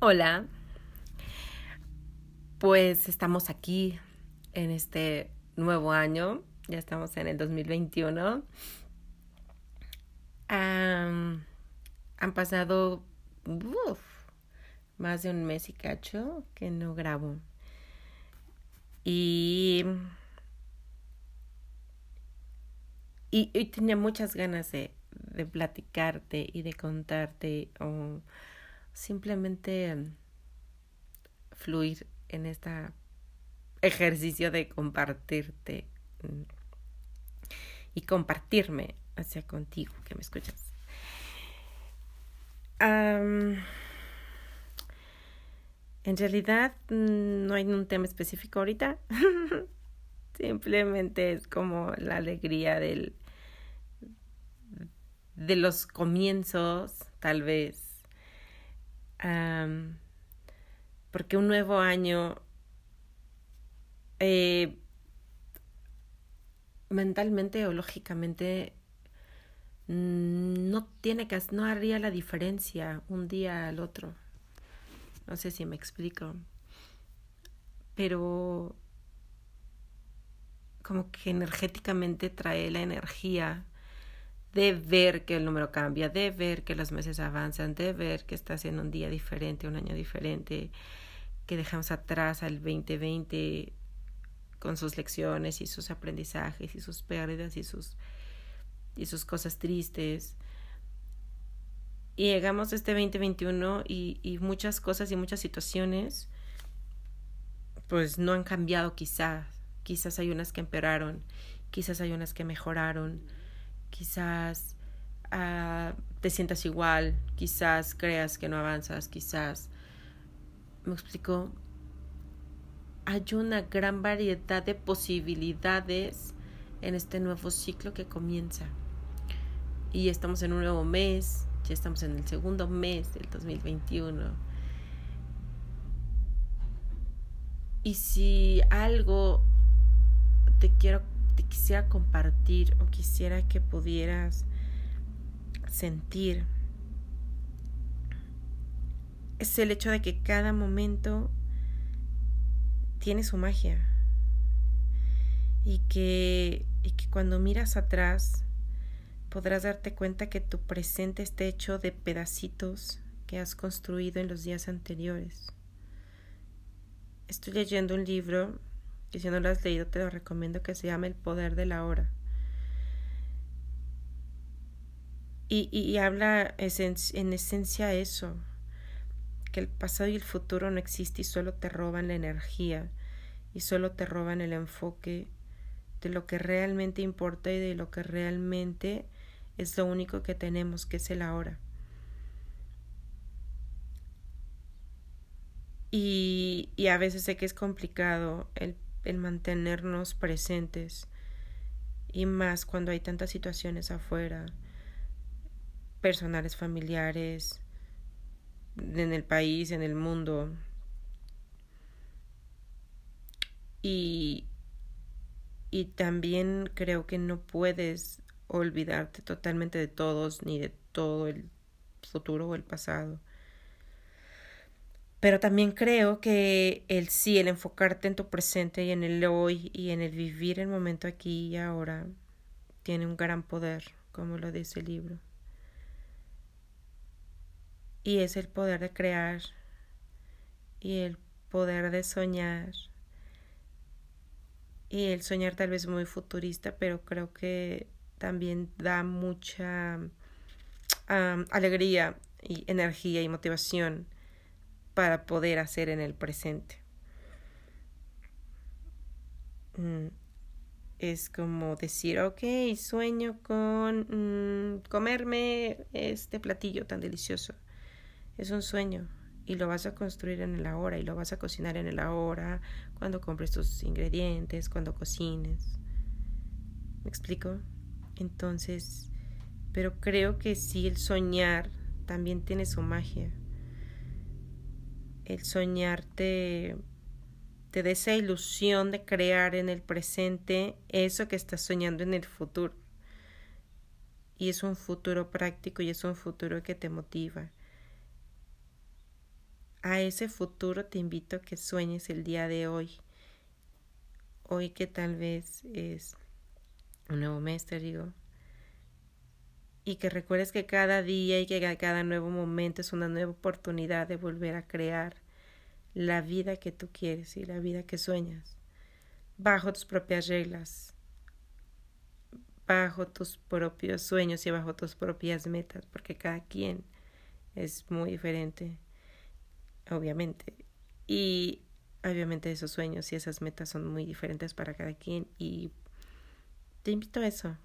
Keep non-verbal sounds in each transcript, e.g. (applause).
Hola, pues estamos aquí en este nuevo año, ya estamos en el 2021. han pasado más de un mes y cacho que no grabo. Y, y, tenía muchas ganas de, de platicarte y de contarte simplemente fluir en este ejercicio de compartirte y compartirme hacia contigo que me escuchas en realidad mm, no hay un tema específico ahorita. (laughs) Simplemente es como la alegría del de los comienzos, tal vez. Porque un nuevo año eh, mentalmente o lógicamente Mm, no tiene que no haría la diferencia un día al otro. No sé si me explico. Pero como que energéticamente trae la energía de ver que el número cambia, de ver que los meses avanzan, de ver que estás en un día diferente, un año diferente, que dejamos atrás al 2020 con sus lecciones y sus aprendizajes y sus pérdidas y sus y sus cosas tristes. Y llegamos a este 2021 y, y muchas cosas y muchas situaciones pues no han cambiado quizás. Quizás hay unas que empeoraron, quizás hay unas que mejoraron, quizás uh, te sientas igual, quizás creas que no avanzas, quizás... ¿Me explico? Hay una gran variedad de posibilidades en este nuevo ciclo que comienza y estamos en un nuevo mes, ya estamos en el segundo mes del 2021. Y si algo te quiero quisiera compartir o quisiera que pudieras sentir es el hecho de que cada momento tiene su magia y que, y que cuando miras atrás podrás darte cuenta que tu presente está hecho de pedacitos que has construido en los días anteriores. Estoy leyendo un libro que si no lo has leído te lo recomiendo que se llama El poder de la hora. Y, y, habla en esencia eso, que el pasado y el futuro no existen y solo te roban la energía y solo te roban el enfoque de lo que realmente importa y de lo que realmente es lo único que tenemos, que es el ahora. Y, y, a veces sé que es complicado el, el mantenernos presentes y más cuando hay tantas situaciones afuera, personales, familiares, en el país, en el mundo. Y, y también creo que no puedes olvidarte totalmente de todos ni de todo el futuro o el pasado. Pero también creo que el sí, el enfocarte en tu presente y en el hoy y en el vivir el momento aquí y ahora, tiene un gran poder, como lo dice el libro. Y es el poder de crear y el poder de soñar. Y el soñar tal vez muy futurista, pero creo que también da mucha alegría y energía y motivación para poder hacer en el presente. Mm. es como decir, ok, sueño con mm, comerme este platillo tan delicioso. Es un sueño y lo vas a construir en el ahora y lo vas a cocinar en el ahora, cuando compres tus ingredientes, cuando cocines. ¿Me explico? Entonces, pero creo que sí el soñar también tiene su magia. El soñar te, te esa ilusión de crear en el presente eso que estás soñando en el futuro. Y es un futuro práctico y es un futuro que te motiva. A ese futuro te invito a que sueñes el día de hoy. Hoy que tal vez es un nuevo mes, te digo. Y que recuerdes que cada día y que cada nuevo momento es una nueva oportunidad de volver a crear la vida que tú quieres y la vida que sueñas, bajo tus propias reglas, bajo tus propios sueños y bajo tus propias metas, porque cada quien es muy diferente, obviamente. Y obviamente esos sueños y esas metas son muy diferentes para cada quien y te invito a eso,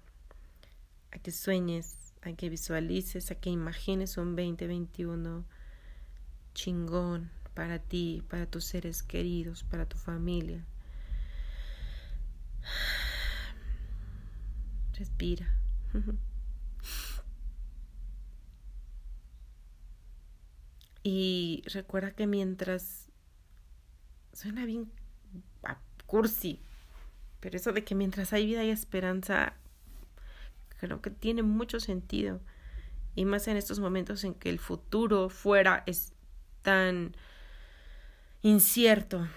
a que sueñes, a que visualices, a que imagines un 2021 chingón para ti, para tus seres queridos, para tu familia. (sighs) Respira. (laughs) Y recuerda que mientras suena bien cursi, pero eso de que mientras hay vida y esperanza, creo que tiene mucho sentido. Y más en estos momentos en que el futuro fuera es tan incierto.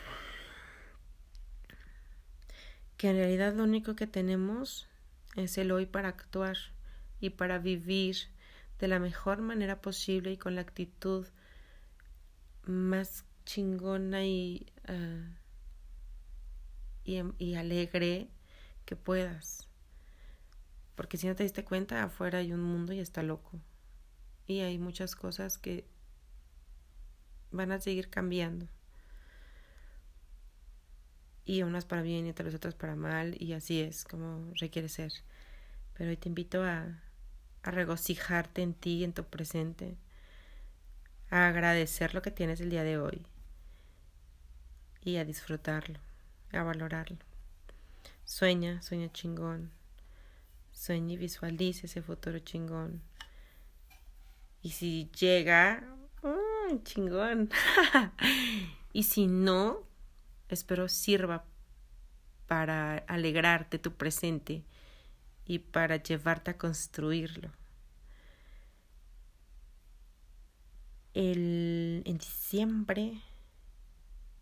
Que en realidad lo único que tenemos es el hoy para actuar y para vivir de la mejor manera posible y con la actitud más chingona y ah, y, alegre que puedas. Porque si no te diste cuenta, afuera hay un mundo y está loco. Y hay muchas cosas que van a seguir cambiando. Y unas para bien y otras otras para mal. Y así es como requiere ser. Pero hoy te invito a, a regocijarte en ti, en tu presente. A agradecer lo que tienes el día de hoy. Y a disfrutarlo a valorarlo. Sueña, sueña chingón. Sueña y visualiza ese futuro chingón. Y si llega, ¡oh, chingón. (laughs) y si no, espero sirva para alegrarte tu presente y para llevarte a construirlo. El, en diciembre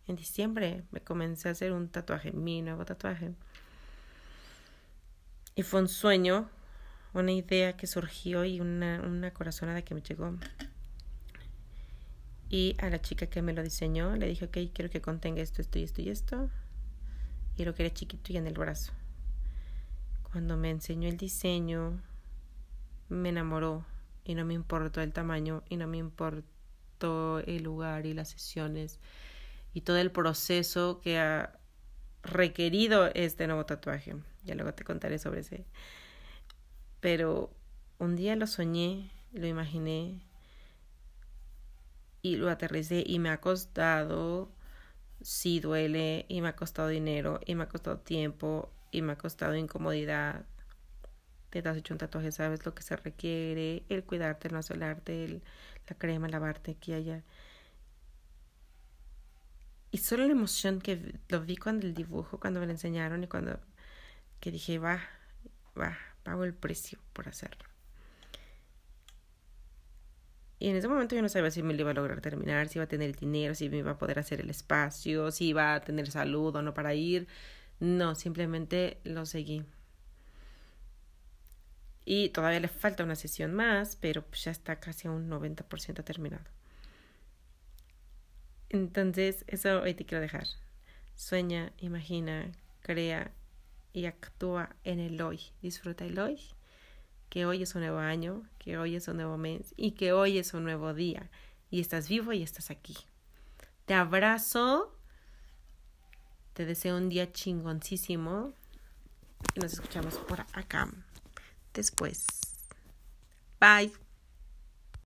en diciembre me comencé a hacer un tatuaje, mi nuevo tatuaje. Y fue un sueño, una idea que surgió y una, corazonada que me llegó. Y a la chica que me lo diseñó le dije, ok, quiero que contenga esto, esto y esto y esto. Y lo quería chiquito y en el brazo. Cuando me enseñó el diseño, me enamoró y no me importó el tamaño y no me importó el lugar y las sesiones y todo el proceso que ha requerido este nuevo tatuaje. Ya luego te contaré sobre ese. Pero un día lo soñé, lo imaginé y lo aterricé y me ha costado, sí duele y me ha costado dinero y me ha costado tiempo y me ha costado incomodidad. Te has hecho un tatuaje, sabes lo que se requiere, el cuidarte, el no solarte, el, la crema, lavarte aquí y allá. Y solo la emoción que lo vi cuando el dibujo, cuando me lo enseñaron y cuando que dije, va, va, pago el precio por hacerlo. Y en ese momento yo no sabía si me lo iba a lograr terminar, si iba a tener el dinero, si me iba a poder hacer el espacio, si iba a tener salud o no para ir. No, simplemente lo seguí. Y todavía le falta una sesión más, pero pues ya está casi a un 90% terminado. Entonces, eso hoy te quiero dejar. Sueña, imagina, crea y actúa en el hoy. Disfruta el hoy, que hoy es un nuevo año, que hoy es un nuevo mes y que hoy es un nuevo día. Y estás vivo y estás aquí. Te abrazo. Te deseo un día chingoncísimo. y nos escuchamos por acá después. Bye.